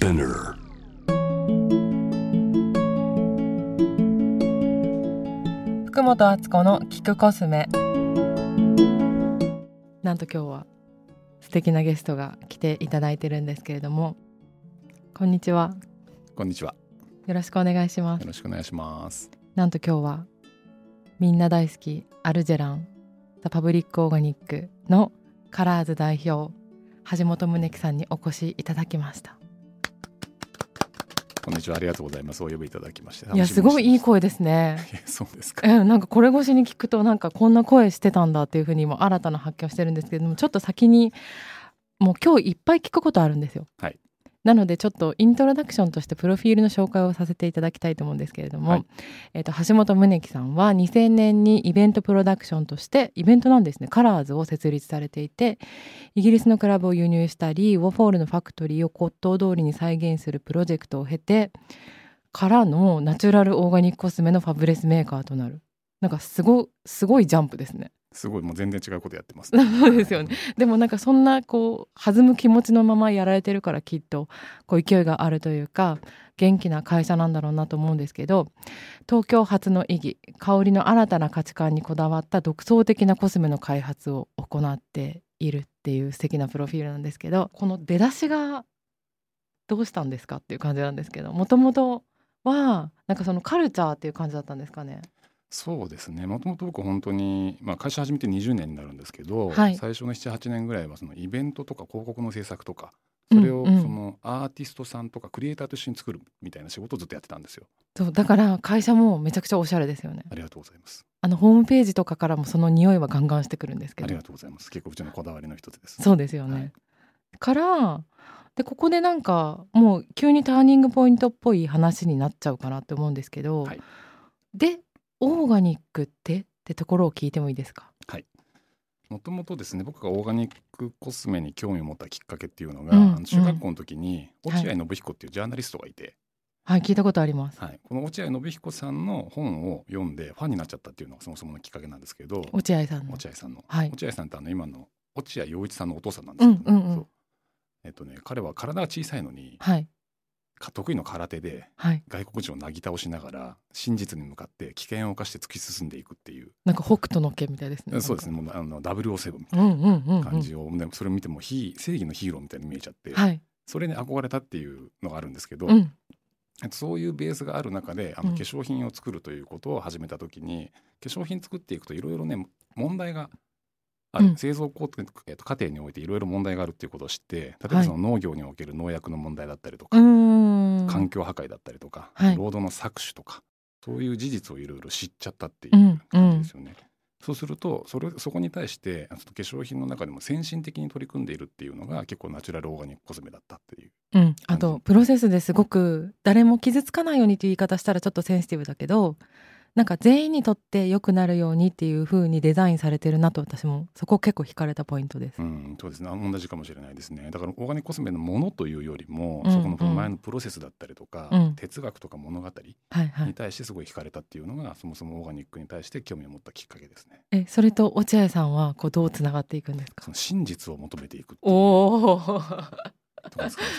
Spinner. 福本敦子の聞くコスメなんと今日は素敵なゲストが来ていただいてるんですけれどもこんにちはこんにちは。よろしくお願いしますよろしくお願いします。なんと今日はみんな大好きアルジェランザ・パブリック・オーガニックのカラーズ代表橋本宗樹さんにお越しいただきましたこんにちは。ありがとうございます。お呼びいただきまして。いやすごいいい声。声ですねそうですか。えなんかこれ越しに聞くとなんかこんな声してたんだっていうふうにも新たな発見をしてるんですけれどもちょっと先にもう今日いっぱい聞くことあるんですよ。はいなのでちょっとイントロダクションとしてプロフィールの紹介をさせていただきたいと思うんですけれども、はい。えー、と橋本宗樹さんは2000年にイベントプロダクションとしてイベントなんですね。カラーズを設立されていてイギリスのクラブを輸入したりウォフォールのファクトリーを骨董通りに再現するプロジェクトを経てからのナチュラルオーガニックコスメのファブレスメーカーとなる。なんかすごすごいジャンプですね。すごいもう全然違うことやってます、そうですよね。でもなんかそんなこう弾む気持ちのままやられてるからきっとこう勢いがあるというか元気な会社なんだろうなと思うんですけど東京発の意義香りの新たな価値観にこだわった独創的なコスメの開発を行っているっていう素敵なプロフィールなんですけどこの出だしがどうしたんですかっていう感じなんですけどもともとはなんかそのカルチャーっていう感じだったんですかね。そうですね。もともと僕本当にまあ会社始めて20年になるんですけど、はい最初の7、8年ぐらいはそのイベントとか広告の制作とか。それをそのアーティストさんとかクリエイターと一緒に作るみたいな仕事をずっとやってたんですよ。そうだから会社もめちゃくちゃおしゃれですよね。ありがとうございます。あのホームページとかからもその匂いはガンガンしてくるんですけどありがとうございます。結構うちのこだわりの一つです。そうですよね、はいからでここでなんかもう急にターニングポイントっぽい話になっちゃうかなって思うんですけど、はいでオーガニックって？ってところを聞いてもいいですか？もともとですね僕がオーガニックコスメに興味を持ったきっかけっていうのが、うん中学校の時にうん。落合信彦っていうジャーナリストがいて、はい聞いたことあります。はい、この落合信彦さんの本を読んでファンになっちゃったっていうのがそもそものきっかけなんですけど落合さんの。落合さんの、はい。落合さんってあの今の落合陽一さんのお父さんなんですけど、うんうんうん。えっとね彼は体が小さいのにはい。か得意の空手ではい。外国人をなぎ倒しながら真実に向かって危険を冒して突き進んでいくっていう、なんか北斗の拳みたいですねそうですね。もうあの007みたいうんうんうん、う、なん。感じを、ねそれを見ても正義のヒーローみたいに見えちゃって、はい。それに憧れたっていうのがあるんですけど、うん。そういうベースがある中であのうん。化粧品を作るということを始めた時に、化粧品作っていくといろいろね問題がある、うん。製造工程、えっと、過程においていろいろ問題があるっていうことを知って例えはい。ばその農業における農薬の問題だったりとうか、ーん環境破壊だったりとか、はい。労働の搾取とかそういう事実をいろいろ知っちゃったっていうんう感じですよね。そうするとそれそこに対してあの化粧品の中でも先進的に取り組んでいるっていうのが結構ナチュラルオーガニックコスメだったっていううん、あ感とじ。プロセスですごく誰も傷つかないようにという言い方したらちょっとセンシティブだけどなんか全員にとって良くなるようにっていう風にデザインされてるなと私もそこ結構惹かれたポイントです。うん、そうですね。同じかもしれないですね。だからオーガニックコスメのものというよりも、うんそこの前のプロセスだったりとか、うん哲学とか物語はいはい。に対してすごい惹かれたっていうのが、そもそもオーガニックに対して興味を持ったきっかけですね。えそれと落合さんはこうどうつながっていくんですか？その真実を求めていくおお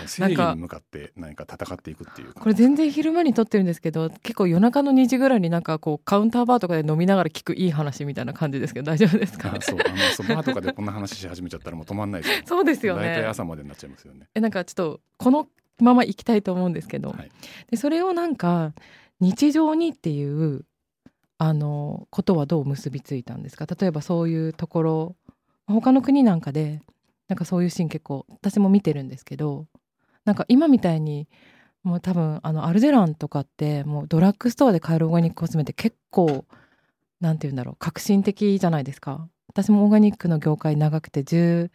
正義に向かって何か戦っていくっていう。これ全然昼間に撮ってるんですけど結構夜中の2時ぐらいになんかこうカウンターバーとかで飲みながら聞くいい話みたいな感じですけど大丈夫ですか？あそう、あの、そうバーとかでこんな話し始めちゃったらもう止まんないですよ。そうですよ大体ね朝までになっちゃいますよね。えなんかちょっとこのまま行きたいと思うんですけど、はいでそれをなんか日常にっていうあのことはどう結びついたんですか？例えばそういうところ他の国なんかでなんかそういうシーン結構私も見てるんですけどなんか今みたいにもう多分あのアルジェランとかってもうドラッグストアで買えるオーガニックコスメって結構なんて言うんだろう革新的じゃないですか。私もオーガニックの業界長くて10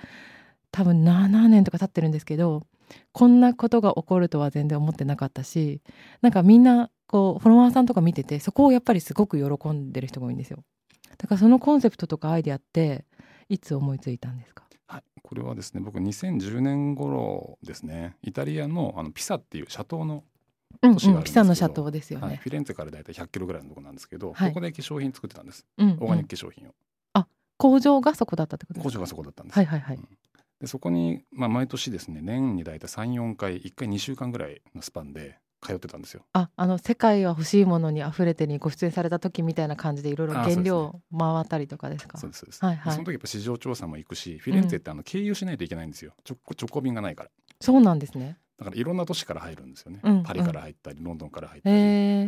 多分7年とか経ってるんですけどこんなことが起こるとは全然思ってなかったしなんかみんなこうフォロワーさんとか見ててそこをやっぱりすごく喜んでる人が多いんですよ。だからそのコンセプトとかアイデアっていつ思いついたんですか？はい、これはですね僕2010年頃ですねイタリアのあのピサっていうシャトーの、うん、都市があるんですけどピサのシャトーですよね、はい、フィレンツェから大体100キロぐらいのところなんですけど、はい。ここで化粧品作ってたんです。うんオーガニック化粧品を、工場がそこだったってことですか？工場がそこだったんです、はいはいはい。うん。でそこに、まあ、毎年ですね年に大体34回1回2週間ぐらいのスパンで通ってたんですよ。ああの世界は欲しいものに溢れてにご出演された時みたいな感じでいろいろ原料回ったりとかですか？そうですそうです、はいはい。その時やっぱ市場調査も行くしフィレンツェってあの経由しないといけないんですよ。直直行便がないから。そうなんですね。だからいろんな都市から入るんですよね、うんパリから入ったりロンドンから入ったへり、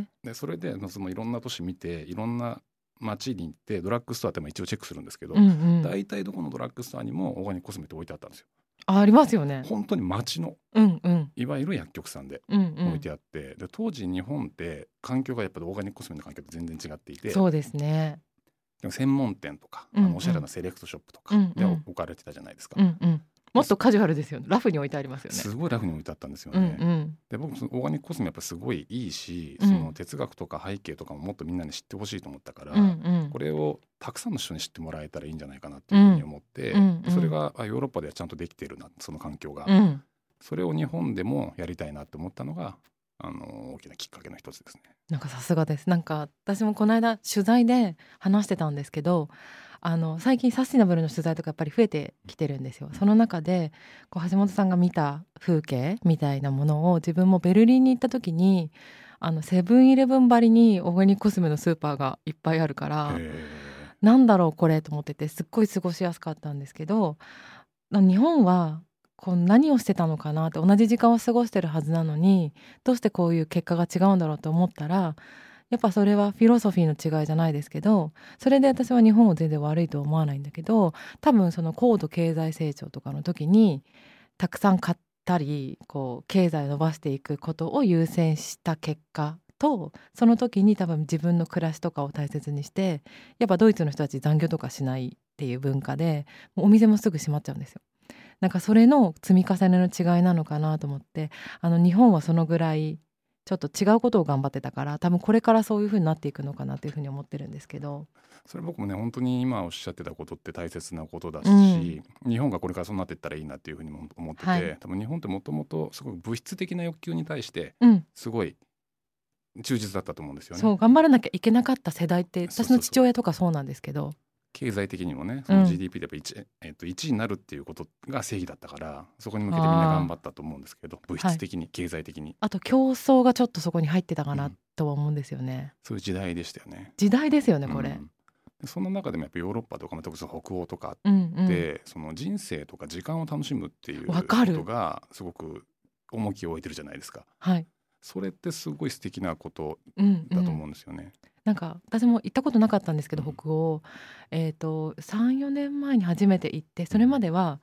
えでそれでそのいろんな都市見ていろんな街に行ってドラッグストアってまあ一応チェックするんですけど、うんうん。大体どこのドラッグストアにもオーガニックコスメって置いてあったんですよあありますよね。本当に街のうんうん。いわゆる薬局さんでうんうん。置いてあって、で当時日本って環境がやっぱりオーガニックコスメの環境と全然違っていてそうですね。でも専門店とか、うんうんあのおしゃれなセレクトショップとかうんうん。で置かれてたじゃないですか、うんうんもっとカジュアルですよね。ラフに置いてありますよね。すごいラフに置いてあったんですようんね。うん。で僕そのオーガニックコスメやっぱすごいいいし、うん。その哲学とか背景とかももっとみんなに知ってほしいと思ったから、うんうん。これをたくさんの人に知ってもらえたらいいんじゃないかなっていうふうに思って、うんうん。それがあヨーロッパではちゃんとできてるなその環境が、うん。それを日本でもやりたいなって思ったのがあの大きなきっかけの一つですね。なんかさすがです。なんか私もこの間取材で話してたんですけどあの最近サスティナブルの取材とかやっぱり増えてきてるんですよ。その中でこう橋本さんが見た風景みたいなものを自分もベルリンに行った時にあのセブンイレブンばりにオーガニックコスメのスーパーがいっぱいあるからへなんだろうこれと思っててすっごい過ごしやすかったんですけど日本はこう何をしてたのかなって同じ時間を過ごしてるはずなのにどうしてこういう結果が違うんだろうと思ったらやっぱそれはフィロソフィーの違いじゃないですけどそれで私は日本を全然悪いとは思わないんだけど多分その高度経済成長とかの時にたくさん買ったりこう経済を伸ばしていくことを優先した結果とその時に多分自分の暮らしとかを大切にしてやっぱドイツの人たち残業とかしないっていう文化でお店もすぐ閉まっちゃうんですよ。なんかそれの積み重ねの違いなのかなと思ってあの日本はそのぐらいちょっと違うことを頑張ってたから多分これからそういう風になっていくのかなというふうに思ってるんですけど。それ僕もね本当に今おっしゃってたことって大切なことだし、うん。日本がこれからそうなっていったらいいなっていうふうにも思ってて、はい。多分日本ってもともとすごく物質的な欲求に対してうん。すごい忠実だったと思うんですよね。そう頑張らなきゃいけなかった世代って私の父親とかそうなんですけど経済的にもねその GDP でやっぱ 1,、えっと1になるっていうことが正義だったからそこに向けてみんな頑張ったと思うんですけど物質的に、経済的に。あと競争がちょっとそこに入ってたかなとは思うんですよね、そういう時代でしたよね。時代ですよねこれ、うん。でその中でもやっぱヨーロッパとかまた北欧とかうんうん。で、その人生とか時間を楽しむっていうことがすごく重きを置いてるじゃないですか。はい、それってすごい素敵なことうんうん。だと思うんですよね。なんか私も行ったことなかったんですけどうん北欧、えー、と34年前に初めて行ってそれまでは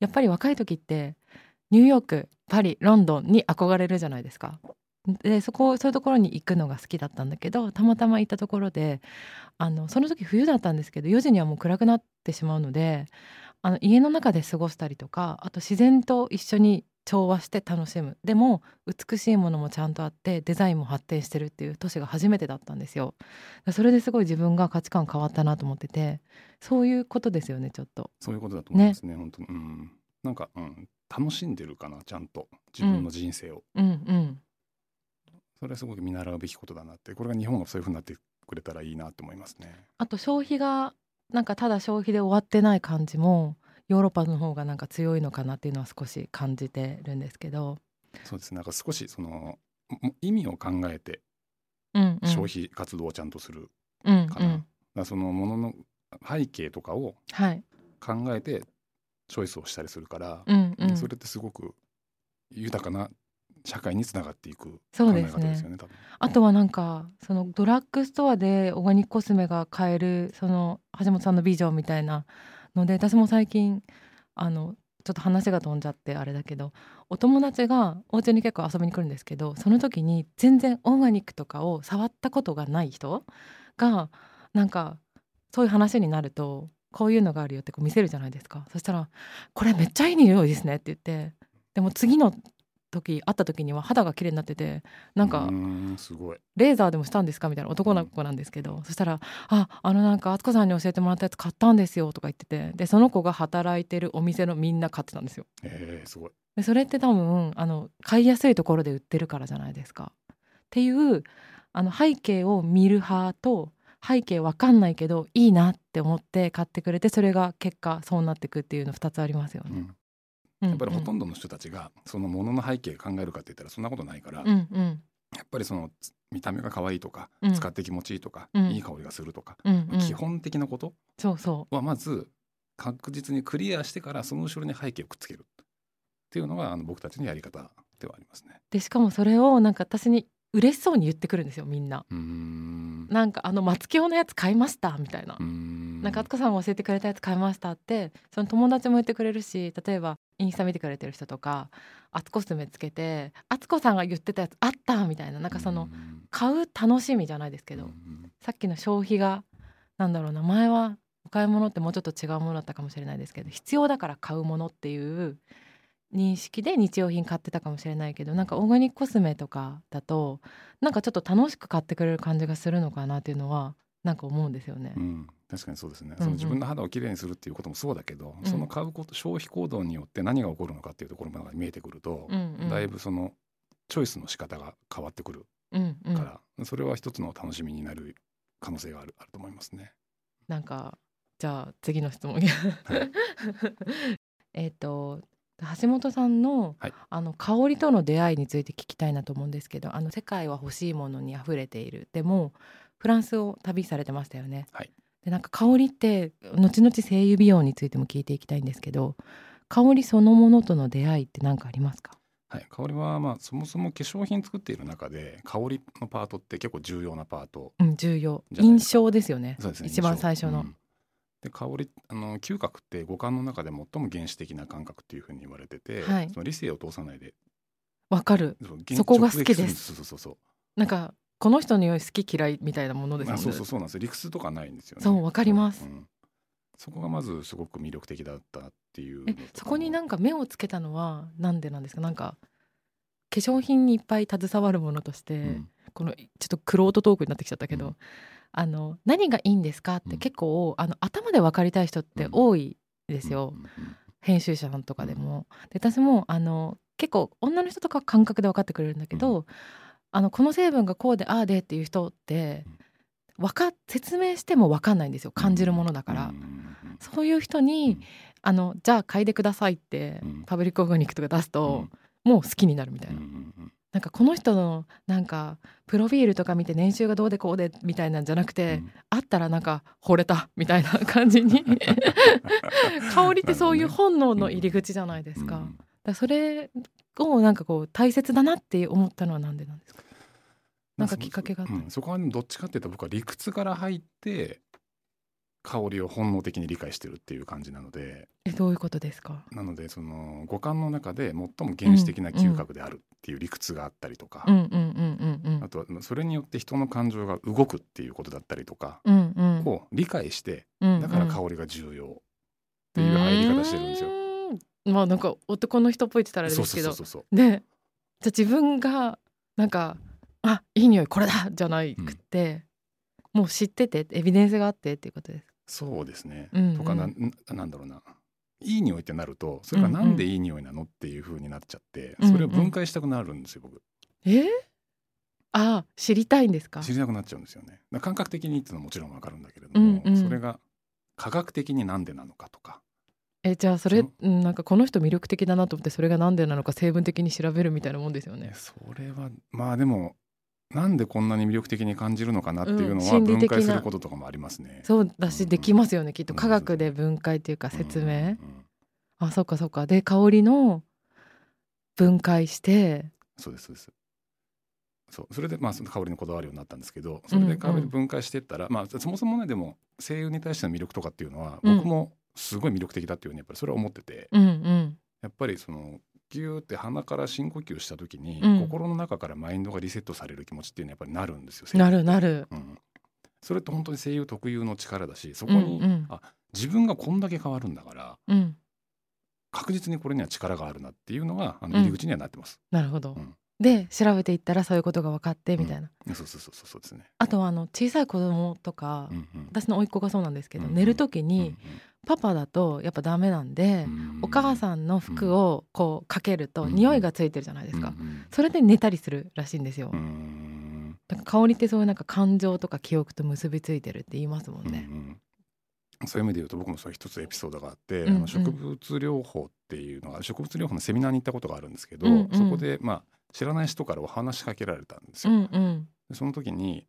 やっぱり若い時ってニューヨークパリロンドンに憧れるじゃないですか。でそこそういうところに行くのが好きだったんだけどたまたま行ったところであのその時冬だったんですけど4時にはもう暗くなってしまうのであの家の中で過ごしたりとかあと自然と一緒に調和して楽しむ。でも美しいものもちゃんとあってデザインも発展してるっていう都市が初めてだったんですよ。それですごい自分が価値観変わったなと思っててそういうことですよねちょっと。そういうことだと思いますね本当に、うん、なんか、うん、楽しんでるかなちゃんと。自分の人生を、うんうん。それはすごく見習うべきことだなって。これが日本がそういうふうになってくれたらいいなと思いますね。あと消費がなんかただ消費で終わってない感じもヨーロッパの方がなんか強いのかなっていうのは少し感じてるんですけど、そうです。ねなんか少しそのも意味を考えてうんうん、消費活動をちゃんとするうんかな、だかうんらそのものの背景とかをはい。考えてチョイスをしたりするから、うんうん。それってすごく豊かな社会につながっていくそ考え方ですよね多分。あとはなんかそのドラッグストアでオーガニックコスメが買えるその橋本さんのビジョンみたいなので私も最近あのちょっと話が飛んじゃってあれだけどお友達がお家に結構遊びに来るんですけどその時に全然オーガニックとかを触ったことがない人がなんかそういう話になるとこういうのがあるよってこう見せるじゃないですか。そしたら「これめっちゃいい匂いですね」って言ってでも次の時会った時には肌が綺麗になっててなんか。レーザーでもしたんですか？みたいな男の子なんですけど、そしたら「ああのなんか敦子さんに教えてもらったやつ買ったんですよ」とか言っててでその子が働いてるお店のみんな買ってたんですよ。えー、すごい。でそれって多分あの買いやすいところで売ってるからじゃないですか。っていうあの背景を見る派と背景わかんないけどいいなって思って買ってくれてそれが結果そうなってくっていうの2つありますよね。うんややっぱりほとんどの人たちがそのものの背景考えるかって言ったらそんなことないから、うんうん。やっぱりその見た目が可愛いとか、うん。使って気持ちいいとか、うん。いい香りがするとか、うんうん。基本的なことそうそはまず確実にクリアしてからその後ろに背景をくっつける。っていうのがあの僕たちのやり方ではありますね。うでしかもそれをなんか私に嬉しそうに言ってくるんですよみんな。ん。なんかあの松清のやつ買いましたみたいな。ん。なんか敦子さんが教えてくれたやつ買いましたってその友達も言ってくれるし例えばインスタ見てくれてる人とか敦子スメつけて敦子さんが言ってたやつあったみたいななんかその買う楽しみじゃないですけど、うんさっきの消費がなんだろうな前はお買い物ってもうちょっと違うものだったかもしれないですけど必要だから買うものっていう認識で日用品買ってたかもしれないけどなんかオーガニックコスメとかだとなんかちょっと楽しく買ってくれる感じがするのかなっていうのはなんか思うんですよね。うん、確かにそうですね、うんうん。その自分の肌をきれいにするっていうこともそうだけど、うん。その買うこと消費行動によって何が起こるのかっていうところが見えてくると、うんうん。だいぶそのチョイスの仕方が変わってくるうんうん。から、それは一つの楽しみになる可能性があるあると思いますね。なんかじゃあ次の質問。えっと橋本さんの,、はい。あの香りとの出会いについて聞きたいなと思うんですけどあの世界は欲しいものに溢れている。でもフランスを旅されてましたよね。はいでなんか香りって後々声優美容についても聞いていきたいんですけど香りそのものとの出会いって何かありますか？はい、香りはまあそもそも化粧品作っている中で香りのパートって結構重要なパート。うん重要。印象ですよね。そうですね一番最初の、うん。で香りあの嗅覚って五感の中で最も原始的な感覚っていうふうに言われてて、はい。その理性を通さないで。わかる。そこが好きです。そうそうそう。なんかこの人の匂い好き嫌いみたいなものですあよね。そうそうそうなんですよ。理屈とかないんですよね。そうわかります。うんそこがまずすごく魅力的だったっていうそこになんか目をつけたのはなんでなんですか？なんか化粧品にいっぱい携わるものとして、うん。このちょっとクロートトークになってきちゃったけど、うん。あの何がいいんですかっうん。て結構、あの頭で分かりたい人って多いですよ、編集者さんとかでも。で私もあの結構女の人とかは感覚で分かってくれるんだけど、あのこの成分がこうでああでっていう人ってわか説明しても分かんないんですよ。感じるものだから。そういう人に、あのじゃあ嗅いでくださいって、うん。パブリックオーガニックとか出すと、うん。もう好きになるみたいな、なんかこの人のなんかプロフィールとか見て年収がどうでこうでみたいなんじゃなくて、うん。あったらなんか惚れたみたいな感じに。香りってそういう本能の入り口じゃないですか,、だそれをなんかこう大切だなって思ったのはなんでなんですか？なんかきっかけがあったうんそこはどっちかっていうと僕は理屈から入って香りを本能的に理解してるっていう感じなので。えどういうことですか？なのでその五感の中で最も原始的な嗅覚であるっていう理屈があったりとか、うんうんうんうんうん。あとはまあそれによって人の感情が動くっていうことだったりとかうんうん。を理解してうんだから香りが重要っていう入り方してるんですよ。よまあなんか男の人っぽいって言ったらあれですけど。そうそうそうでじゃあ自分がなんかあいい匂いこれだじゃないくって、もう知っててエビデンスがあってっていうことです。そうですね。うんうん。とかなんなんだろうな。いい匂いってなるとそれがなんでいい匂いなのっていう風になっちゃって、うんうんそれを分解したくなるんですよ僕。え？ー、あ知りたいんですか？知りたくなっちゃうんですよね。感覚的にっていうのはもちろんわかるんだけれども、うんうん。それが科学的になんでなのかとかえじゃあそれなんかこの人魅力的だなと思ってそれがなんでなのか成分的に調べるみたいなもんですよね。それはまあでもなんでこんなに魅力的に感じるのかなっていうのうんは分解することとかもありますね。そうだうんしできますよねきっと。うん。科学で分解っていうか説明、うんうんあそっかそっか。で香りの分解して。そうですそうです。そう。それでまあその香りにこだわるようになったんですけどそれで香りで分解していったら、まあそもそもねでも声優に対しての魅力とかっていうのはうん。僕もすごい魅力的だっていうふうにやっぱりそれは思ってて、うんうん。やっぱりそのギューって鼻から深呼吸した時に、うん。心の中からマインドがリセットされる気持ちっていうのはやっぱりなるんですよ。なるなる、るうん、それって本当に声優特有の力だしそこに、うんうんあ自分がこんだけ変わるんだからうん。確実にこれには力があるなっていうのがあのうん。入り口にはなってます。なるほど、うん。で調べていったらそういうことが分かってみたいな、そうそうそうそうそうですね。あとはあの小さい子供とか、うんうん。私の甥っ子がそうなんですけど、うん寝る時うんに、パパだとやっぱダメなんで、うん。お母さんの服をこうかけるとうん。匂いがついてるじゃないですか、それで寝たりするらしいんですよ、うん。だから香りってそういうなんか感情とか記憶と結びついてるって言いますもんね。うんうん。そういう意味で言うと僕もそういう一つエピソードがあって、うんうん。あの植物療法っていうのが植物療法のセミナーに行ったことがあるんですけど、うんうん。そこでまあ知らない人からお話しかけられたんですうよ。んうん。でその時に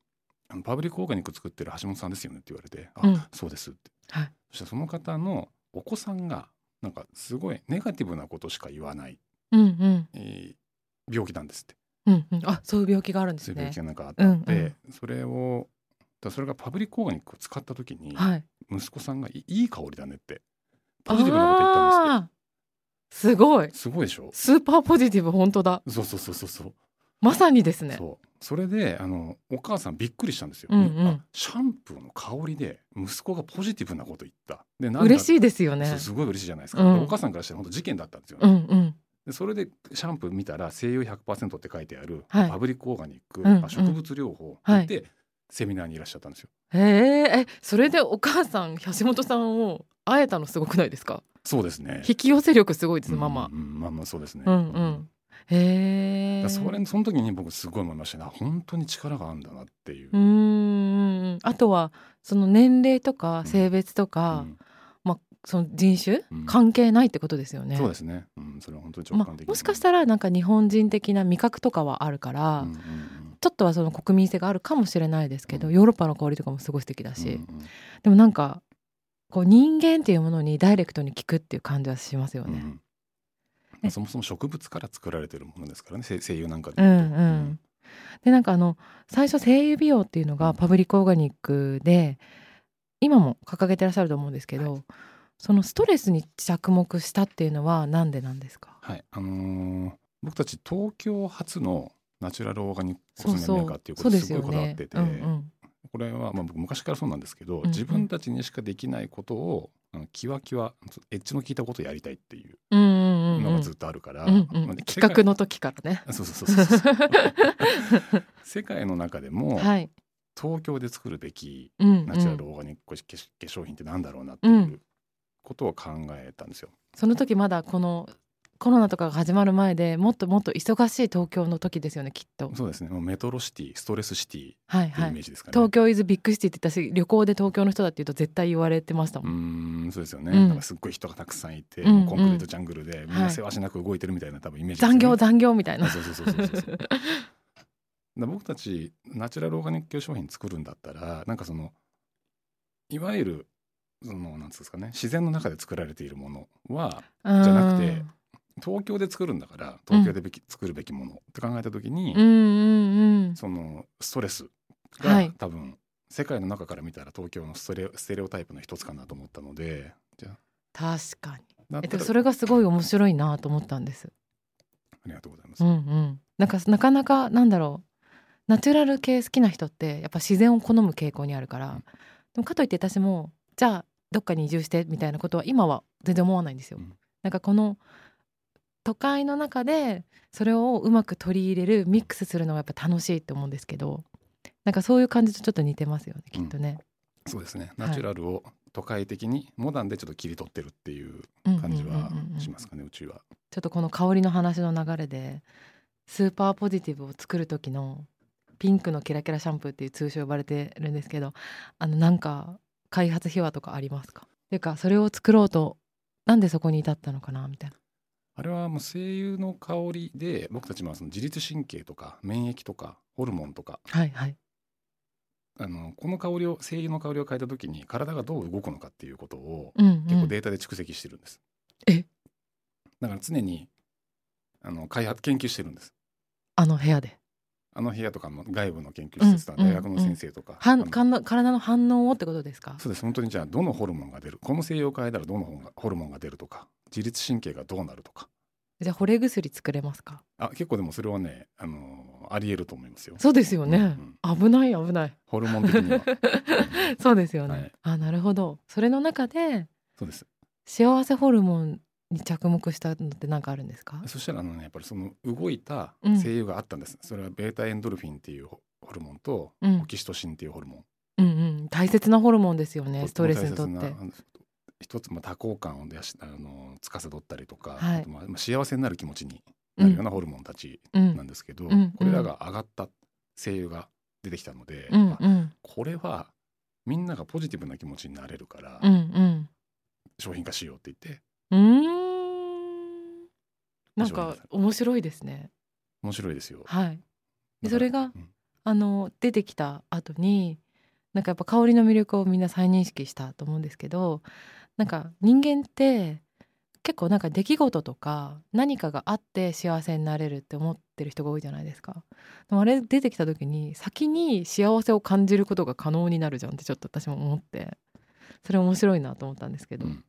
あの「パブリックオーガニック作ってる橋本さんですよね」って言われて「あ、うん。そうです」って。はいそしたらその方のお子さんがなんかすごいネガティブなことしか言わない、うんうん。えー病気なんですって。うんうん。あそういう病気があるんですね。そういう病気がなんかあったんで、うんうん。それをだそれがパブリックオーガニックを使った時に、はい。息子さんがいいい香りだねってポジティブなこと言ったんですすごい。すごいでしょ？スーパーポジティブ本当だ。そうそうそうそうそう。まさにですね。そうそれであのお母さんびっくりしたんですよ、うんうん。あシャンプーの香りで息子がポジティブなこと言った。で嬉しいですよね。すごい嬉しいじゃないですか、うん。でお母さんからしたら本当事件だったんですよ、うんうん。でそれでシャンプー見たら精油100%って書いてある、はい。パブリックオーガニック、うんうん。あ植物療法って言って、セミナーにいらっしゃったんですよ。へええそれでお母さん橋本さんを会えたのすごくないですか？そうですね。引き寄せ力すごいです、うんママ。うんうんまあまあそうですね、うん。うんへえそれその時に僕すごい思いましたね。あ本当に力があるんだなっていう、うーんあとはその年齢とか性別とか、うん。その人種、うん。関係ないってことですよね。そうですね、うん、それは本当に直ま感的に、もしかしたらなんか日本人的な味覚とかはあるから、うんうんうん。ちょっとはその国民性があるかもしれないですけど、うん。ヨーロッパの香りとかもすごい素敵だし、うんうん。でもなんかこう人間っていうものにダイレクトに聞くっていう感じはしますよね。うんそもそも植物から作られてるものですからねせ精油なんかでうん言うとうん、でなんかあの最初精油美容っていうのがパブリックオーガニックで今も掲げてらっしゃると思うんですけど、そのストレスに着目したっていうのはなんでなんですか？はい。あのー僕たち東京初のナチュラルオーガニックコスメメーカーっていうことですごいこだわってて、うんうん。これはまあ僕昔からそうなんですけど、んうん。自分たちにしかできないことをあのキワキワエッジの効いたことをやりたいっていうのがずっとあるから、うんうんまあ企画の時からね。そうそうそうそう 世界の中でもはい。東京で作るべきナチュラルオーガニック化粧品ってなんだろうなってういうんことを考えたんですよ。その時まだこのコロナとかが始まる前でもっともっと忙しい東京の時ですよねきっと。そうですねもうメトロシティストレスシティはいはい。イメージですかね。東京イズビッグシティって言ったし旅行で東京の人だって言うと絶対言われてましたうもん。ーんそうですよね、うんなんかすっごい人がたくさんいて、うんコンクリートジャングルでみんはないせわしなく動いてるみたいな多分イメージね残業残業みたいなあ。そうそうそうそうそう僕たちナチュラルオーガニック化粧品作るんだったらなんかそのいわゆるそのなんですかね自然の中で作られているものはじゃなくて東京で作るんだから東京でべき、作るべきものって考えた時に、うんうんうん。そのストレスがはい多分世界の中から見たら東京のステレオステレオタイプの一つかなと思ったのでじゃあ確かに。えっとそれがすごい面白いなと思ったんです。ありがとうございます。うんうん。なんかなかなかなんだろうナチュラル系好きな人ってやっぱ自然を好む傾向にあるから、うんでもかといって私もじゃあどっかに移住してみたいなことは今は全然思わないんですよ。うんなんかこの都会の中でそれをうまく取り入れるミックスするのがやっぱ楽しいって思うんですけどなんかそういう感じとちょっと似てますよねきっとね。そうですね。はいナチュラルを都会的にモダンでちょっと切り取ってるっていう感じはしますかね、うちは。ちょっとこの香りの話の流れでスーパーポジティブを作る時のピンクのキラキラシャンプーっていう通称呼ばれてるんですけどあのなんか開発秘話とかありますか？っていうかそれを作ろうとなんでそこに至ったのかなみたいな。あれはもう精油の香りで僕たちもその自律神経とか免疫とかホルモンとかはいはい。あのこの香りを精油の香りを変えた時に体がどう動くのかっていうことをうん、うん、結構データで蓄積してるんです。え？だから常にあの開発研究してるんです。あの部屋で？あの部屋とかの外部の研究施設とかうん大学の先生とか、はあのんかんの体の反応をってことですか？そうです本当にじゃあどのホルモンが出る？この精油を変えたらどのホルモンが出るとか自律神経がどうなるとか。じゃあ惚れ薬作れますか？あ結構でもそれはねあのありえると思いますよ。そうですよね、うん危ない危ない。ホルモン的には。そうですよね、はい。あなるほど。それの中でそうです。幸せホルモンに着目したのって何かあるんですか？そしたらあのねやっぱりその動いたうん。精油があったんです、それはベータエンドルフィンっていうホホルモンとうん。オキシトシンっていうホルモン、うんうん。大切なホルモンですよねとストレスにとって一つも多幸感を出しあの司ったりとか、はい。あとまあまあ幸せになる気持ちになるようなホルモンたちうん。なんですけど、うん。これらが上がった精油が出てきたので、うん。あうん。これはみんながポジティブな気持ちになれるから、うん。うん。商品化しようって言ってうーん。なんか面白いですね。面白いですよ。はい。それがうん。あの出てきた後になんかやっぱ香りの魅力をみんな再認識したと思うんですけどなんか人間って結構なんか出来事とか何かがあって幸せになれるって思ってる人が多いじゃないですか。でもあれ出てきた時に先に幸せを感じることが可能になるじゃんってちょっと私も思って。それ面白いなと思ったんですけど、うん。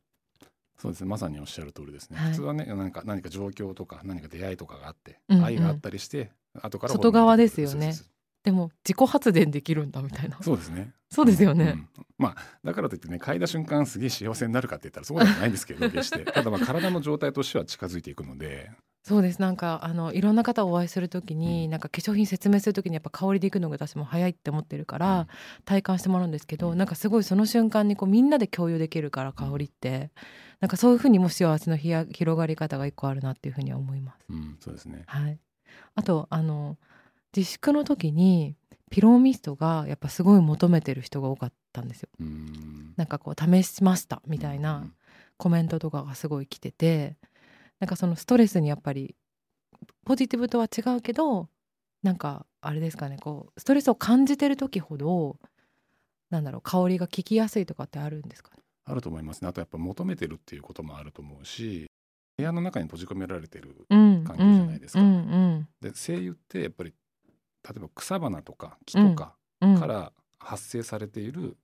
そうですね。まさにおっしゃる通りですね、はい。普通はね何か何か状況とか何か出会いとかがあって、うんうん。愛があったりして後から外側ですよねでも自己発電できるんだみたいな。そうですね。そうですよね、うん。まあだからといってね嗅いだ瞬間すげえ幸せになるかって言ったらそうではないんですけど 決して。ただまあ体の状態としては近づいていくので。そうです。なんかあのいろんな方お会いするときに、うん。なんか化粧品説明するときにやっぱ香りでいくのが私も早いって思ってるから、体感してもらうんですけど、うん。なんかすごいその瞬間にこうみんなで共有できるから香りって、なんかそういうふうにも幸せのひや広がり方が一個あるなっていうふうには思います。うん、そうですね。はい、あとあの自粛の時にピローミストがやっぱすごい求めてる人が多かったんですよ。うん。なんかこう試しましたみたいな、うん。コメントとかがすごい来ててなんかそのストレスにやっぱりポジティブとは違うけどなんかあれですかねこうストレスを感じてる時ほどなんだろう香りが効きやすいとかってあるんですか？ねあると思いますね。あとやっぱ求めてるっていうこともあると思うし部屋の中に閉じ込められてるうん環境じゃないですか。うんうんで精油ってやっぱり例えば草花とか木とかから発生されている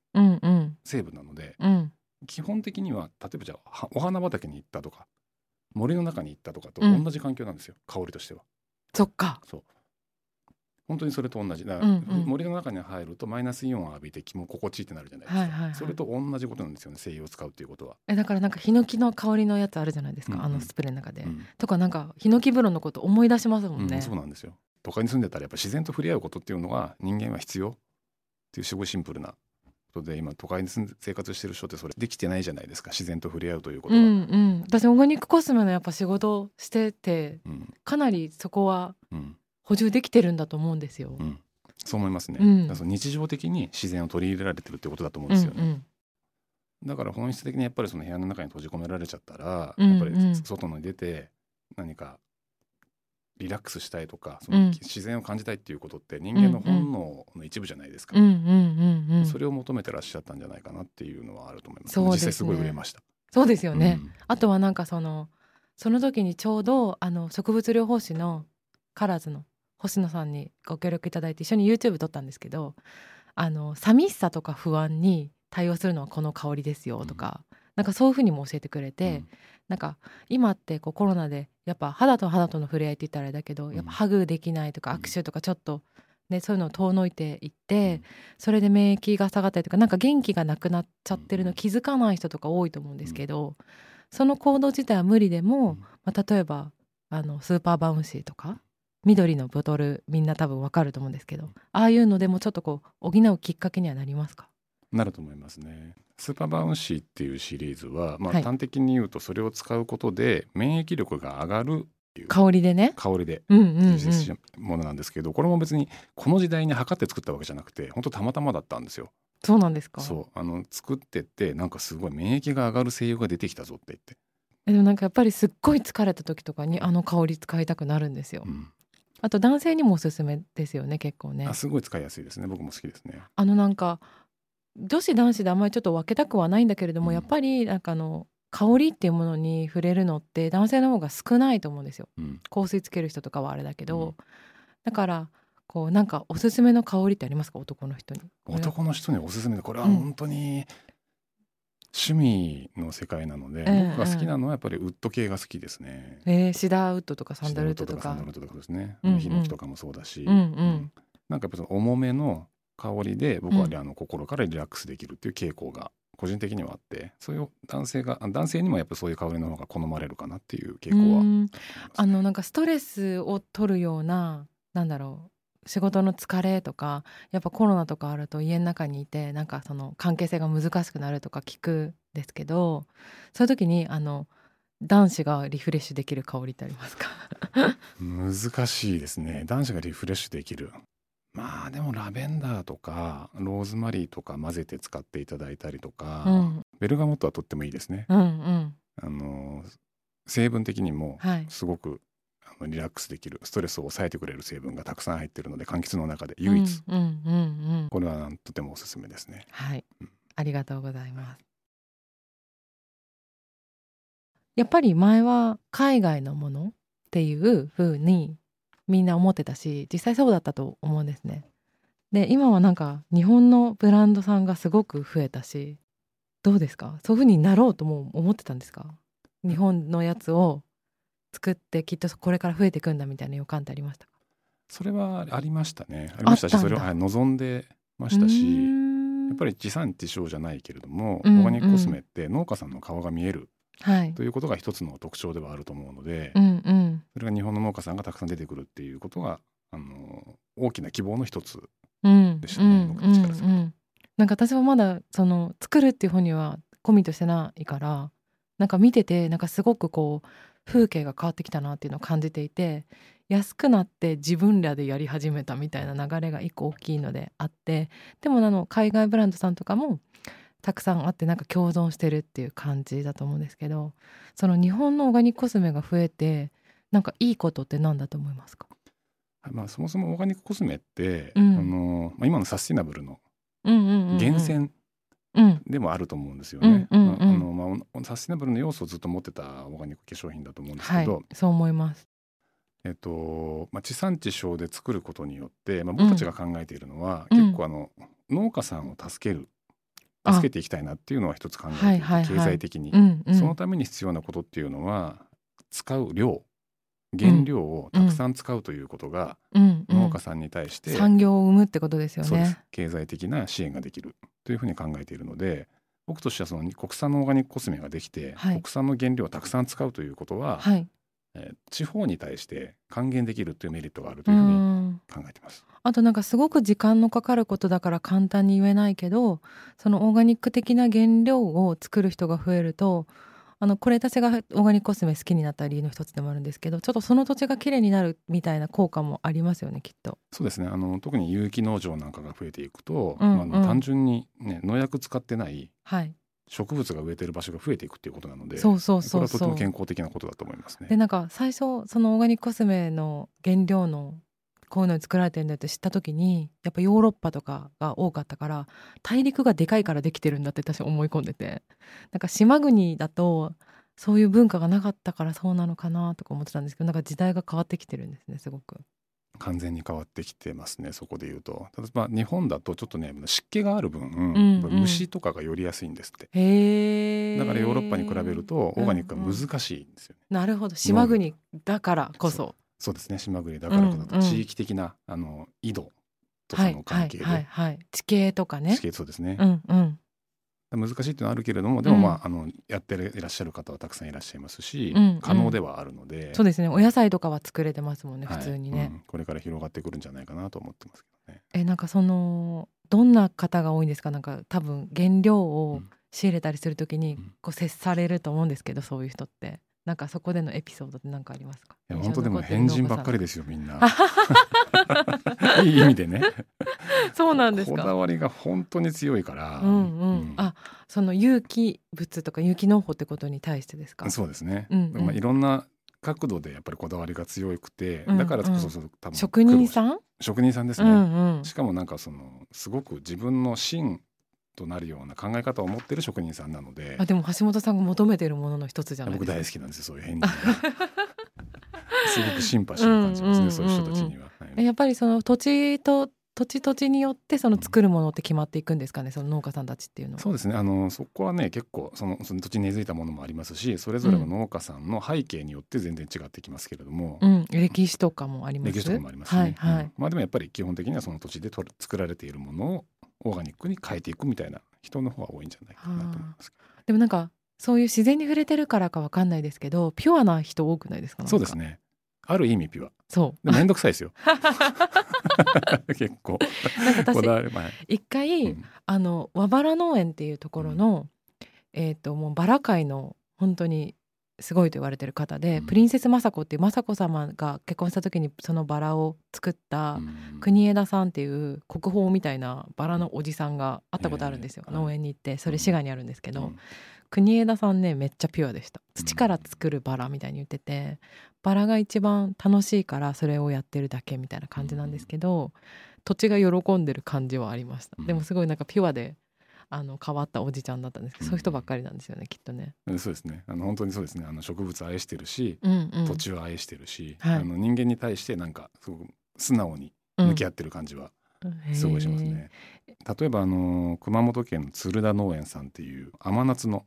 成分なので、うん。基本的には例えばじゃあはお花畑に行ったとか森の中に行ったとかとうん。同じ環境なんですよ、香りとしては。そっか。そう。本当にそれと同じ。だから、森の中に入るとマイナスイオンを浴びて気も心地いいってなるじゃないですか、それと同じことなんですよね精油を使うっていうことは、えだからなんかヒノキの香りのやつあるじゃないですか、うん。うん。あのスプレーの中で、うんとかなんかヒノキ風呂のこと思い出しますもんね、うんそうなんですよ都会に住んでたらやっぱ自然と触れ合うことっていうのは人間は必要っていうすごいシンプルなことで今都会に生活してる人ってそれできてないじゃないですか。自然と触れ合うということが、うんうん。私オーガニックコスメのやっぱ仕事をしててうん。かなりそこはうん補充できてるんだと思うんですよ。うん。そう思いますね、うん。日常的に自然を取り入れられてるってことだと思うんうんですよね、うんだから本質的にやっぱりその部屋の中に閉じ込められちゃったら、うんやっぱりうん外に出て何かリラックスしたいとかそうん。の自然を感じたいっていうことって人間の本能の一部じゃないですか、うんうんうんうんそれを求めてらっしゃったんじゃないかなっていうのはあると思います。そうですね。実際すごい売れました。そうですよね。うん。あとはなんかそのその時にちょうどあの植物療法士のカラーズの星野さんにご協力いただいて一緒に YouTube 撮ったんですけどあの寂しさとか不安に対応するのはこの香りですよとか、なんかそういうふうにも教えてくれて、なんか今ってこうコロナでやっぱ肌と肌との触れ合いって言ったらあれだけど、ん。やっぱハグできないとかうん。握手とかちょっと、ね、そういうのを遠のいていって、それで免疫が下がったりとかなんか元気がなくなっちゃってるの気づかない人とか多いと思うんですけど、その行動自体は無理でも、うん。まあ、例えばあのスーパーバウンシーとか緑のボトルみんな多分わかると思うんですけどああいうのでもちょっとこう補うきっかけにはなりますか？なると思いますねスーパーバウンシーっていうシリーズは、まあ、はい端的に言うとそれを使うことで免疫力が上がるっていう香りでね。香りでものなんですけど、これも別にこの時代に図って作ったわけじゃなくて本当たまたまだったんですよ。そうなんですか？そうあの作ってってなんかすごい免疫が上がる精油が出てきたぞって言って、えでもなんかやっぱりすっごい疲れた時とかにあの香り使いたくなるんですよ。うんあと男性にもおすすめですよね結構ねあ。すごい使いやすいですね僕も好きですね。あのなんか女子男子であんまりちょっと分けたくはないんだけれども、うん。やっぱりなんかあの香りっていうものに触れるのって男性の方が少ないと思うんですよ。うん。香水つける人とかはあれだけど、うん。だからこうなんかおすすめの香りってありますか？男の人に。男の人におすすめ？でこれはうん。本当に趣味の世界なので、ええ僕が好きなのはやっぱりウッド系が好きですね。えーシダーウッドとかサンダルウッドとか。シダーウッドとかサンダルウッドとかですね。うんうん。ヒノキとかもそうだし、うん。うん。なんかやっぱその重めの香りで僕はうんあの心からリラックスできるっていう傾向が個人的にはあってそういう男性があ男性にもやっぱそういう香りの方が好まれるかなっていう傾向はありうん。ますあのなんかストレスを取るようななんだろう仕事の疲れとかやっぱコロナとかあると家の中にいてなんかその関係性が難しくなるとか聞くんですけどそういう時にあの男子がリフレッシュできる香りってありますか？難しいですね。男子がリフレッシュできるまあでもラベンダーとかローズマリーとか混ぜて使っていただいたりとか、うん。ベルガモットはとってもいいですね。うんうん。あの成分的にもはい。すごくあのリラックスできるストレスを抑えてくれる成分がたくさん入ってるので柑橘の中で唯一、うんうんうんうん。これはとてもおすすめですね。はい。うん。ありがとうございます。やっぱり前は海外のものっていう風にみんな思ってたし実際そうだったと思うんですね。で今はなんか日本のブランドさんがすごく増えたしどうですか？そういう風になろうとも思ってたんですか？日本のやつを作ってきっとこれから増えていくんだみたいな予感ってありましたか？それはありましたね。ありましたしそれをはい望んでましたしやっぱりり地産地消じゃないけれども、うんオーガニックコスメって農家さんの顔が見えるはい。ということが一つの特徴ではあると思うので、うんうんそれが日本の農家さんがたくさん出てくるっていうことがあの大きな希望の一つうん。でしたねうん。僕たちからするとうん。うん。なんか私はまだその作るっていう方にはコミットしてないからなんか見ててなんかすごくこう風景が変わってきたなっていうのを感じていて安くなって自分らでやり始めたみたいな流れが一個大きいのであってでもあの海外ブランドさんとかもたくさんあってなんか共存してるっていう感じだと思うんですけどその日本のオーガニックコスメが増えてなんかいいことって何だと思いますか？まあ、そもそもオーガニックコスメって、うん。あのまあ、今のサスティナブルの源泉うんでもあると思うんですよね。ああのまあ、サスティナブルの要素をずっと持ってたオーガニック化粧品だと思うんですはい。けど、そう思います。えっとまあ、地産地消で作ることによって、まあ、僕たちが考えているのは、うん。結構あの農家さんを助けるあ。助けていきたいなっていうのは一つ考えて経済的に、うんうん。そのために必要なことっていうのは使う量原料をたくさん使うということが農家さんに対して、産業を生むってことですよね。経済的な支援ができるというふうに考えているので僕としてはその国産のオーガニックコスメができて、はい国産の原料をたくさん使うということは、はい。えー地方に対して還元できるというメリットがあるとういうふうにん。考えています。あとなんかすごく時間のかかることだから簡単に言えないけど、そのオーガニック的な原料を作る人が増えると。あのこれ私がオーガニックコスメ好きになった理由の一つでもあるんですけどちょっとその土地が綺麗になるみたいな効果もありますよねきっと。そうですねあの特に有機農場なんかが増えていくと、うんうん単純に、ね、農薬使ってないはい、植物が植えてる場所が増えていくっていうことなのでそうそうそうこれはとても健康的なことだと思いますね。でなんか最初そのオーガニックコスメの原料のこういうのに作られてるんだって知った時にやっぱヨーロッパとかが多かったから大陸がでかいからできてるんだって私は思い込んでて。なんか島国だとそういう文化がなかったからそうなのかなとか思ってたんですけどなんか時代が変わってきてるんですねすごく。完全に変わってきてますねそこで言うと。ただまあ日本だとちょっとね湿気がある分、んうん。虫とかが寄りやすいんですって。だからヨーロッパに比べるとオーガニックは難しいんですよね、なるほど。島国だからこそ。そうですね。島国だからこそ地域的な、あの緯度とはいかの関係で、はいはいはい、地形とかね。地。形そうですね、うんうん。難しいっていうのはあるけれどもでもまあ,、うん。あのやっていらっしゃる方はたくさんいらっしゃいますし、うんうん。可能ではあるので、そうですね。お野菜とかは作れてますもんねはい。普通にね。うん。これから広がってくるんじゃないかなと思ってますけどね。えなんかそのどんな方が多いんですか？なんか多分原料をうん。仕入れたりするときにうん。こう接されると思うんですけどそういう人ってなんかそこでのエピソードって何かありますか？いや本当でも変人ばっかり農ですよみんな。いい意味でね。そうなんですこだかわりが本当に強いから、うんうん、あその有機物とか有機農法ってことに対してですか？そうですね、うんうん。まあ、いろんな角度でやっぱりこだわりが強くて、うんだからこそ多分職人んさん？職人さんですうね、んうん。しかもなんかそのすごく自分の芯となるような考え方を持ってる職人さんなので。あでも橋本さんが求めてるものの一つじゃないですか。僕大好きなんですよそういう変人が。すごくシンパシーを感じますね、うんうんそういう人たちには、はい。やっぱりその土地と土地土地によってその作るものって決まっていくんですかねその農家さんたちっていうのは。そうですね。あのそこはね結構そのその土地に根付いたものもありますしそれぞれの農家さんの背景によって全然違ってきますけれども、うん、歴史とかもあります。歴史とかもありますしね、はいはい。うん。まあでもやっぱり基本的にはその土地でとる作られているものをオーガニックに変えていくみたいな人の方が多いんじゃないかなと思います。でもなんかそういう自然に触れてるからかわかんないですけど、ピュアな人多くないですか？そうです。ね。ある意味ピュア。そう。でも面倒くさいですよ。結構。なんか私一回、うん。あの和原農園っていうところの、えっ、ともうバラ界の本当にすごいと言われてる方で、うん。プリンセス雅子っていう雅子様が結婚した時にそのバラを作ったうん。国枝さんっていう国宝みたいなバラのおじさんが会ったことあるんですよ、農園に行ってそれ滋賀にあるんですけど、うん。国枝さんねめっちゃピュアでした。うん。土から作るバラみたいに言っててバラが一番楽しいからそれをやってるだけみたいな感じなんですけど土地が喜んでる感じはありました。うん。でもすごいなんかピュアであの変わったおじちゃんだったんですけどうん。そういう人ばっかりなんですよねきっとね。うんそうですね。あの本当にそうですね。あの植物愛してるし、うんうん。土地を愛してるし、はい。あの人間に対してなんかすごく素直に向き合ってる感じはすごいしますね。例えばあの熊本県の鶴田農園さんっていう甘夏の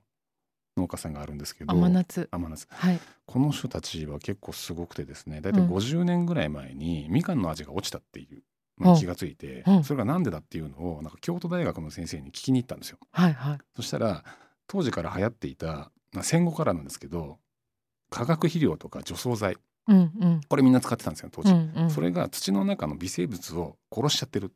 農家さんがあるんですけど甘夏。甘夏。はい。この人たちは結構すごくてですね大体うん。50年ぐらい前にみかんの味が落ちたっていう、まあうん。気がついて、うん。それがなんでだっていうのをなんか京都大学の先生に聞きに行ったんですよ。はいはい。そしたら当時から流行っていた、まあ、戦後からなんですけど化学肥料とか除草剤。うんうん。これみんな使ってたんですよ当時、うんうん。それが土の中の微生物を殺しちゃってる。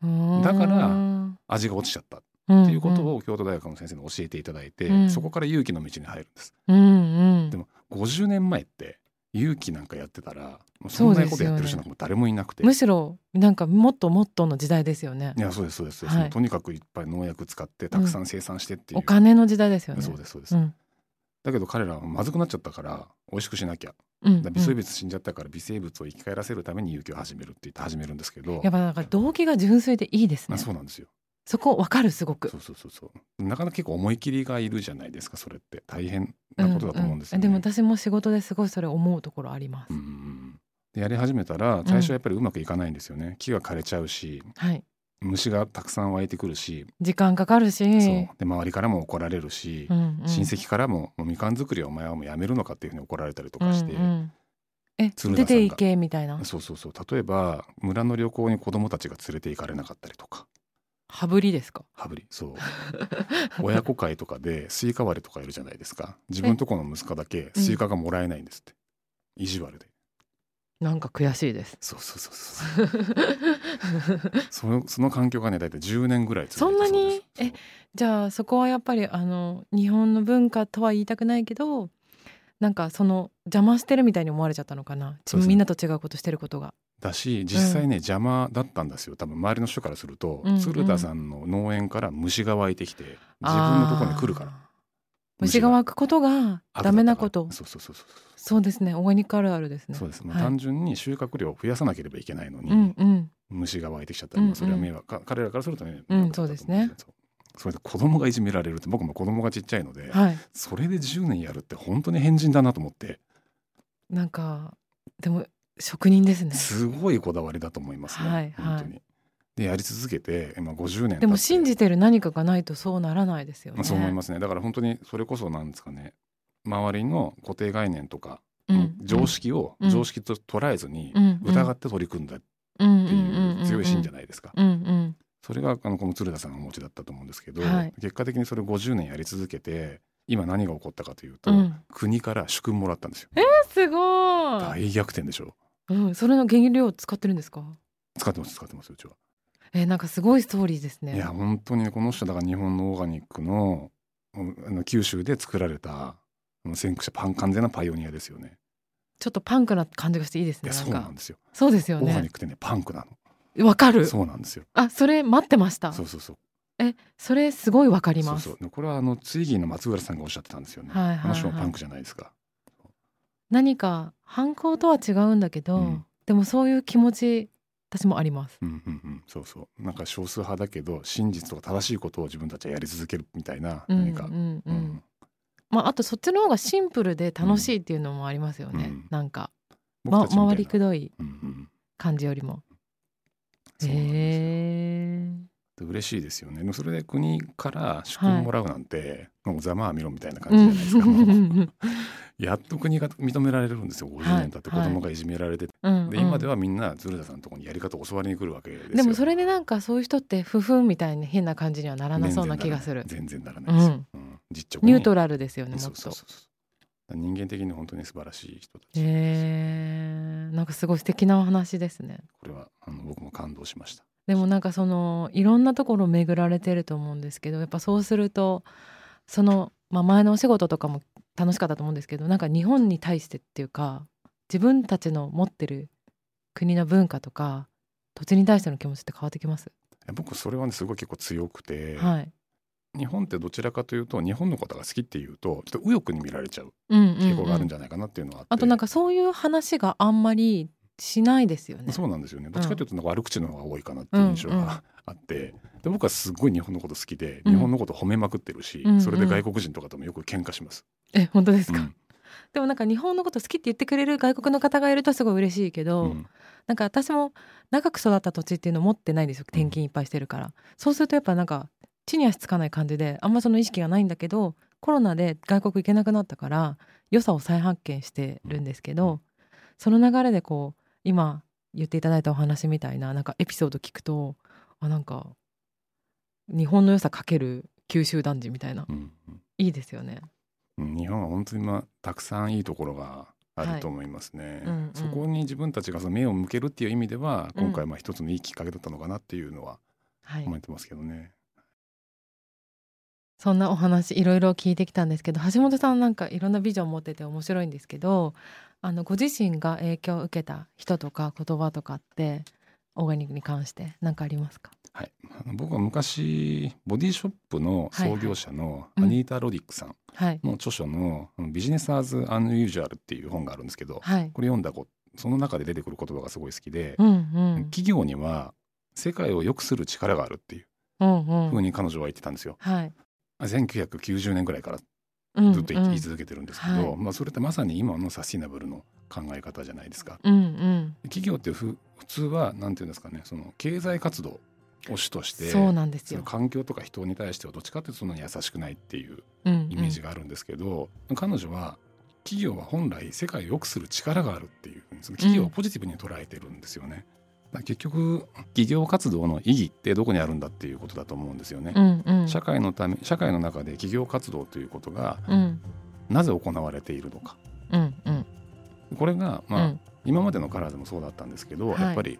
だから味が落ちちゃった。っっていうことを京都大学の先生に教えていただいて、うん。そこから勇気の道に入るんです。うんうん。でも50年前って勇気なんかやってたらもうそんなことやってる人なんかも誰もいなくて、むしろなんかもっともっとの時代ですよね。いやそうですそうです、はい。とにかくいっぱい農薬使ってたくさん生産してっていう、お金の時代ですよね。そうですそうです、うん。だけど彼らはまずくなっちゃったから美味しくしなきゃ。うん微生物死んじゃったから微生物を生き返らせるために勇気を始めるって言って始めるんですけど、やっぱなんか動機が純粋でいいですまあ、ねそうなんですよそこわかるすごく。そうそうそう。そうなかなか結構思い切りがいるじゃないですかそれって。大変なことだと思うんですよね、でも私も仕事ですごいそれ思うところあります、うん。うんうんでやり始めたら最初はやっぱりうまくいかないんですよね、木が枯れちゃうしはい。虫がたくさん湧いてくるし、時間かかるし。で周りからも怒られるし、うんうん。親戚からももうみかん作りはお前はもうやめるのかっていうふうに怒られたりとかして、うんうん。え出ていけみたいな。そうそうそう。例えば村の旅行に子供たちが連れて行かれなかったりとかハブりですか？ハブり。そう。親子会とかでスイカ割りとかいるじゃないですか。自分とこの息子だけスイカがもらえないんですって、意地悪で。なんか悔しいです。そうそうそうそう。そのその環境がね大体10年ぐらいそんなに？そう。ですじゃあそこはやっぱりあの日本の文化とは言いたくないけどなんかその邪魔してるみたいに思われちゃったのかな、ね。みんなと違うことしてることがだし実際ね、邪魔だったんですよ。多分周りの人からすると、うんうん。鶴田さんの農園から虫が湧いてきて自分のところに来るから。虫が湧くことがダメなこと。そうそうそうそうそう。ですね。オーガニックあるあるですね。そうです、まあはい。単純に収穫量を増やさなければいけないのに、うんうん。虫が湧いてきちゃったら、まあそれは迷惑か彼らからするとね、うんそうですね。それで子供がいじめられるって僕も子供がちっちゃいので、はい。それで10年やるって本当に変人だなと思って。なんかでも職人ですね。すごいこだわりだと思いますね、はい本当に。でやり続けて、まあ、50年でも信じてる何かがないとそうならないですよね。まあ、そう思いますね。だから本当にそれこそなんですかね。周りの固定概念とか、うん常識をうん。常識と捉えずにうん疑って取り組んだってうんいう強い信じゃいないですか。それがあのこの鶴田さんのお持ちだったと思うんですけど、はい。結果的にそれ50年やり続けて今何が起こったかというと、うん。国から主君もらったんですよ。すごい。大逆転でしょ。うんそれの原料使ってるんですか？使ってます使ってますうちは。えなんかすごいストーリーですねいや本当にねこの人だから日本のオーガニックのうんあの九州で作られた先駆者パン完全なパイオニアですよね。ちょっとパンクな感じがしていいですねそうなんですよ。そうですよオーガニねックってねパンクなわかる？の。そうなんですよ。あそれ待ってました？そうそうそう。えそれすごいわかりますそうそうこれはあのツイギーの松浦さんがおっしゃってたんですよね。はいはいはいあの人もパンクじゃないですか。何か反抗とは違うんだけど、うん。でもそういう気持ち私もあります。うんうんうん、そうそう。なんか少数派だけど真実とか正しいことを自分たちはやり続けるみたいなうん何か、うんうん、うん。まああとそっちの方がシンプルで楽しいっていうのもありますよね、うん。なんか、ま、回りくどいうんうん。感じよりも。そうなんですよ。へで嬉しいですよね。でもそれで国から主権もらうなんて、もうざまあみろみたいなえ感じじゃないですか、やっと国が認められるんですよ。50年経って子供がいじめられて、んで今でははみんな鶴田さんのところにやり方を教わりに来るわけですよ。でもそれでなんかそういう人って不憤みたいな変な感じにはならなそうな気がする。全然ならないです。よ、うん。実直に。ニュートラルですよねもっそうそうとそうそう。人間的に本当に素晴らしい人たち、へえなんかすごい素敵なお話ですね。これはあの僕も感動しましたでもなんかそのいろんなところ巡られてると思うんですけどやっぱそうするとその、まあ、前のお仕事とかも楽しかったと思うんですけどなんか日本に対してっていうか自分たちの持ってる国の文化とか土地に対しての気持ちって変わってきます？僕それはねすごい結構強くて、はい。日本ってどちらかというと日本のことが好きっていうとちょっと右翼に見られちゃううんうんうん。傾向があるんじゃないかなっていうのはあって、あとなんかそういう話があんまりしないですよね。そうなんですよね。どっちかというとなんか悪口の方が多いかなっていう印象うんうん。があって、で僕はすごい日本のこと好きでうん。日本のこと褒めまくってるし、うんうん。それで外国人とかともよく喧嘩します。え本当ですか、うん。でもなんか日本のこと好きって言ってくれる外国の方がいるとすごい嬉しいけど、うん。なんか私も長く育った土地っていうのを持ってないんですよ転勤いっぱいしてるから、そうするとやっぱなんか地に足つかない感じであんまその意識がないんだけどコロナで外国行けなくなったから良さを再発見してるんですけどその流れでこう今言っていただいたお話みたいななんかエピソード聞くとあなんか日本の良さかける九州男児みたいなうんいいですよね。うん日本は本当にまあたくさんいいところがあると思いますね。うんうんそこに自分たちがその目を向けるっていう意味ではうん今回まあ一つのいいきっかけだったのかなっていうのははい思ってますけどね。そんなお話いろいろ聞いてきたんですけど橋本さんなんかいろんなビジョン持ってて面白いんですけどあのご自身が影響を受けた人とか言葉とかってオーガニックに関して何かありますか？はい、僕は昔ボディショップの創業者のうん。アニータ・ロディックさんはい。の著書の「ビジネス・アーズ・アン・ユージュアル」っていう本があるんですけどはい。これ読んだこその中で出てくる言葉がすごい好きで、うんうん。企業には世界を良くする力があるっていうふうに彼女は言ってたんですよ。はい1990年ぐらいからうんずっと言い続けてるんですけど、はい。まあ、それってまさに今のサスティナブルの考え方じゃないですか。うんうん。企業ってふ普通はなんていうんですかねその経済活動を主としてそうなんですよ。環境とか人に対してはどっちかっていうとそんなに優しくないっていうイイメージがあるんですけど、彼女は企業は本来世界を良くする力があるっていうその企業をポジティブに捉えてるんですよね。だから結局企業活動の意義ってどこにあるんだっていうことだと思うんですよね。うんうん。社会のため社会の中で企業活動ということがうん。なぜ行われているのか。うんうん。これが、まあうん。今までのカラーでもそうだったんですけど、はい。やっぱり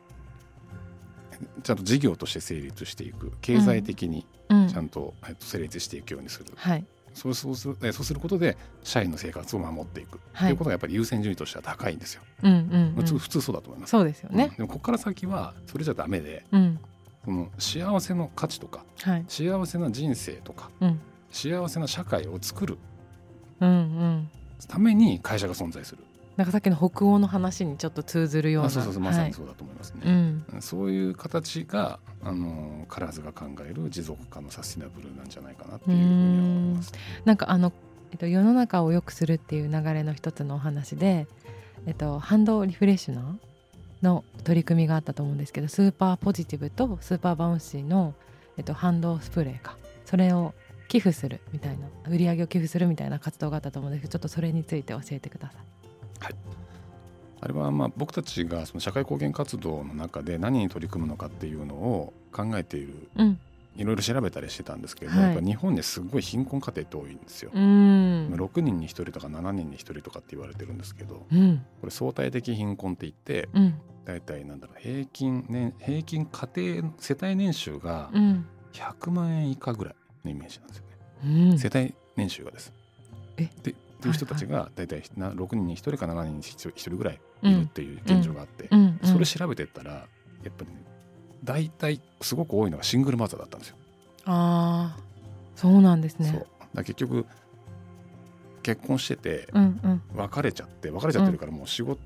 ちゃんと事業として成立していく。経済的にうん。ちゃんと,、えっと成立していくようにする、はいそうそうするえそうすることで社員の生活を守っていく、はい。ということがやっぱり優先順位としては高いんですよ、うんうんうん。普通普通そうだと思います。そうですよね。うん。でもここから先はそれじゃダメでうん。その幸せの価値とかはい。幸せな人生とかうん。幸せな社会を作るうんうん。ために会社が存在するなんかさっきの北欧の話にちょっと通ずるようなあそうそうそうまさはいにそうだと思いますね。うんそういう形があのカラーズが考える持続可能サスティナブルなんじゃないかなっていうふうには思います。なんかあの、えっと、世の中を良くするっていう流れの一つのお話で、えっと、ハンドリフレッシュナーの取り組みがあったと思うんですけどスーパーポジティブとスーパーバウンシーの、えっと、ハンドスプレーかそれを寄付するみたいな売り上げを寄付するみたいな活動があったと思うんですけどちょっとそれについて教えてください。あれはまあ僕たちがその社会貢献活動の中で何に取り組むのかっていうのを考えているうん、いろいろ調べたりしてたんですけど、はい。やっぱ日本にすごい貧困家庭って多いんですよ。うん。6人に1人とか7人に1人とかって言われてるんですけどうん。これ相対的貧困って言ってうん。大体なんだろう平均年平均家庭世帯年収がうん。100万円以下ぐらいのイメージなんですよね。うん。世帯年収がです。え？でっていう人たちが大体な6人に1人か7人に1人ぐらいいるっていう現状があって、それ調べてったらやっぱり、ね、大体すごく多いのがシングルマザーだったんですよ。ああそうなんですね。そう。だ結局結婚してて別れちゃって別れちゃってるからもう仕事、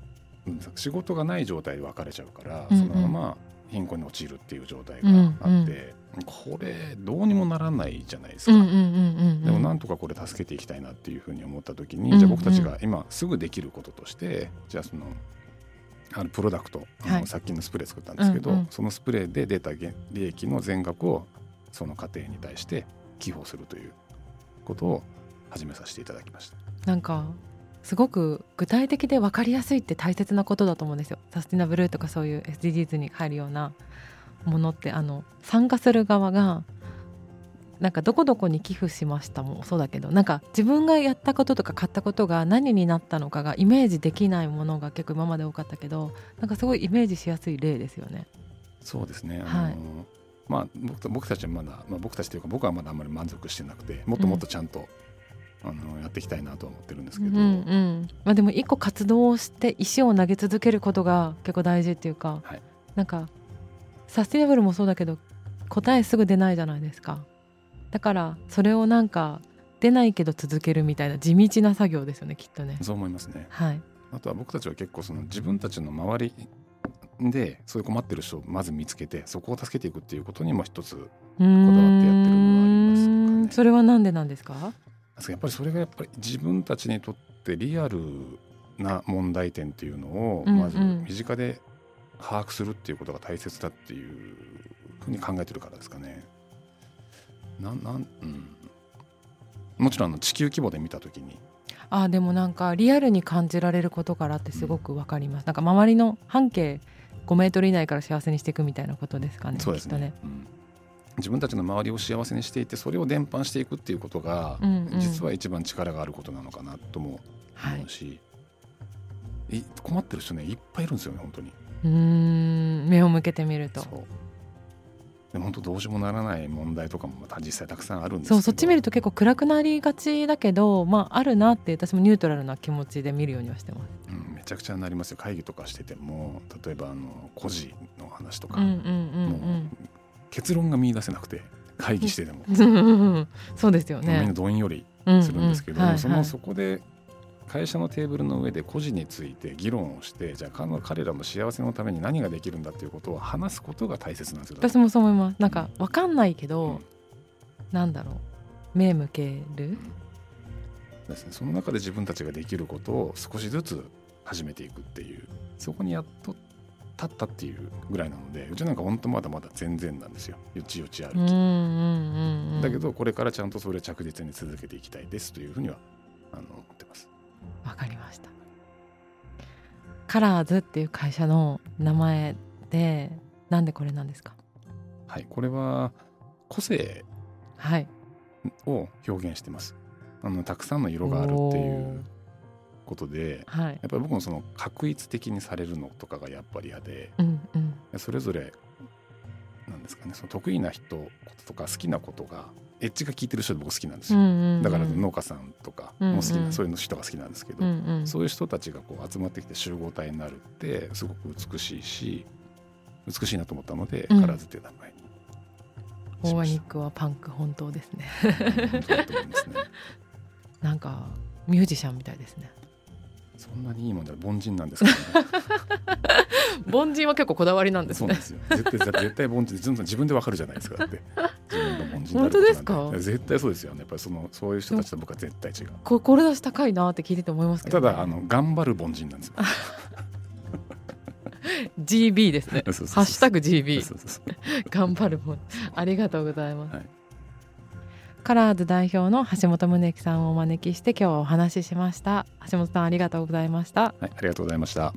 うん仕事がない状態で別れちゃうから、そのまま貧困に陥るっていう状態があって、これどうにもならないじゃないですか。でもなんとかこれ助けていきたいなっていうふうに思った時に、じゃあ僕たちが今すぐできることとしてじゃあそのあのプロダクト、あのはい殺菌のスプレー作ったんですけど、そのスプレーで出た利益の全額をその家庭に対して寄付をするということを始めさせていただきました。なんかすごく具体的で分かりやすいって大切なことだと思うんですよサスティナブルとかそういう SDGs に入るようなものってあの参加する側がなんかどこどこに寄付しましたもそうだけどなんか自分がやったこととか買ったことが何になったのかがイメージできないものが結構今まで多かったけどなんかすごいイメージしやすい例ですよね。そうですね。はいあのまあ僕た僕たちはまだ、まあ、僕たちというか僕はまだあんまり満足してなくてもっともっとちゃんとあのやっていきたいなとは思ってるんですけど、うんうん。まあ、でも一個活動をして石を投げ続けることが結構大事っていうか、はい。なんかサスティナブルもそうだけど答えすぐ出ないじゃないですか。だからそれをなんか出ないけど続けるみたいな地道な作業ですよねきっとね。そう思いますね。はい。あとは僕たちは結構その自分たちの周りでそういう困ってる人をまず見つけてそこを助けていくっていうことにも一つこだわってやってるのはありますかね。それはなんでなんですか？やっぱりそれがやっぱり自分たちにとってリアルな問題点っていうのをうんうん。まず身近で把握するっていうことが大切だっていうふうに考えてるからですかね。なんなんうん、もちろんあの地球規模で見た時に。あでもなんかリアルに感じられることからってすごくわかります、なんか周りの半径5メートル以内から幸せにしていくみたいなことですかねそうですね。きっとね。うん自分たちの周りを幸せにしていてそれを伝播していくっていうことが、うんうん。実は一番力があることなのかなともはい思うし、い。困ってる人ねいっぱいいるんですよね本当に。うーん。目を向けてみると。でも本当どうしようもならない問題とかもまた実際たくさんあるんですそうそっち見ると結構暗くなりがちだけどまああるなって私もニュートラルな気持ちで見るようにはしてます。うん、めちゃくちゃなりますよ。会議とかしてても例えばあの孤児の話とか、うんうんうん結論が見出せなくて会議してても、う んそうですよみんなね。どんよりするんですけど、そのそこで会社のテーブルの上で孤児について議論をしてじゃあ彼彼らの幸せのために何ができるんだっていうことを話すことが大切なんですよ。私もそう思います。なんかわかんないけど、うん。なんだろう。目向ける？ですね、その中で自分たちができることを少しずつ始めていくっていう。そこにやっと立ったっていうぐらいなのでうちなんか本当まだまだ全然なんですよよちよち歩き。だけどこれからちゃんとそれを着実に続けていきたいですというふうにはあの思ってますわかりました。カラーズっていう会社の名前でなんでこれなんですか？はいこれは個性はい。を表現してますあのたくさんの色があるっていおうーことではい。やっぱり僕もその確一的にされるのとかがやっぱり嫌でうんうん。それぞれなんですかねその得意な人こととか好きなことがエッジが効いてる人で僕好きなんですよ、うんうんうんだから農家さんとかも好きな、うんうんそういう人が好きなんですけど、うんうん。そういう人たちがこう集まってきて集合体になるってすごく美しいし美しいなと思ったので、うんカラーズっていう名前にオーガニッしクはパンク本当ですね なんかミュージシャンみたいですね。そんなにいいもんじゃ凡人なんですね。凡人は結構こだわりなんですね。そうで。すよ。絶対絶対凡人自分自分でわかるじゃないですか。だって。自分が凡人本当ですか？絶対そうですよね。やっぱりそのそういう人たちと僕は絶対違う。こ志高いなって聞いてて思いますけど、ね。ただあの頑張る凡人なんですよ。GB ですね。ハッシュタグ GB 頑張るもん。ありがとうございます。はいカラーズ代表の橋本宗樹さんをお招きして今日はお話ししました。橋本さんありがとうございました。はい、ありがとうございました。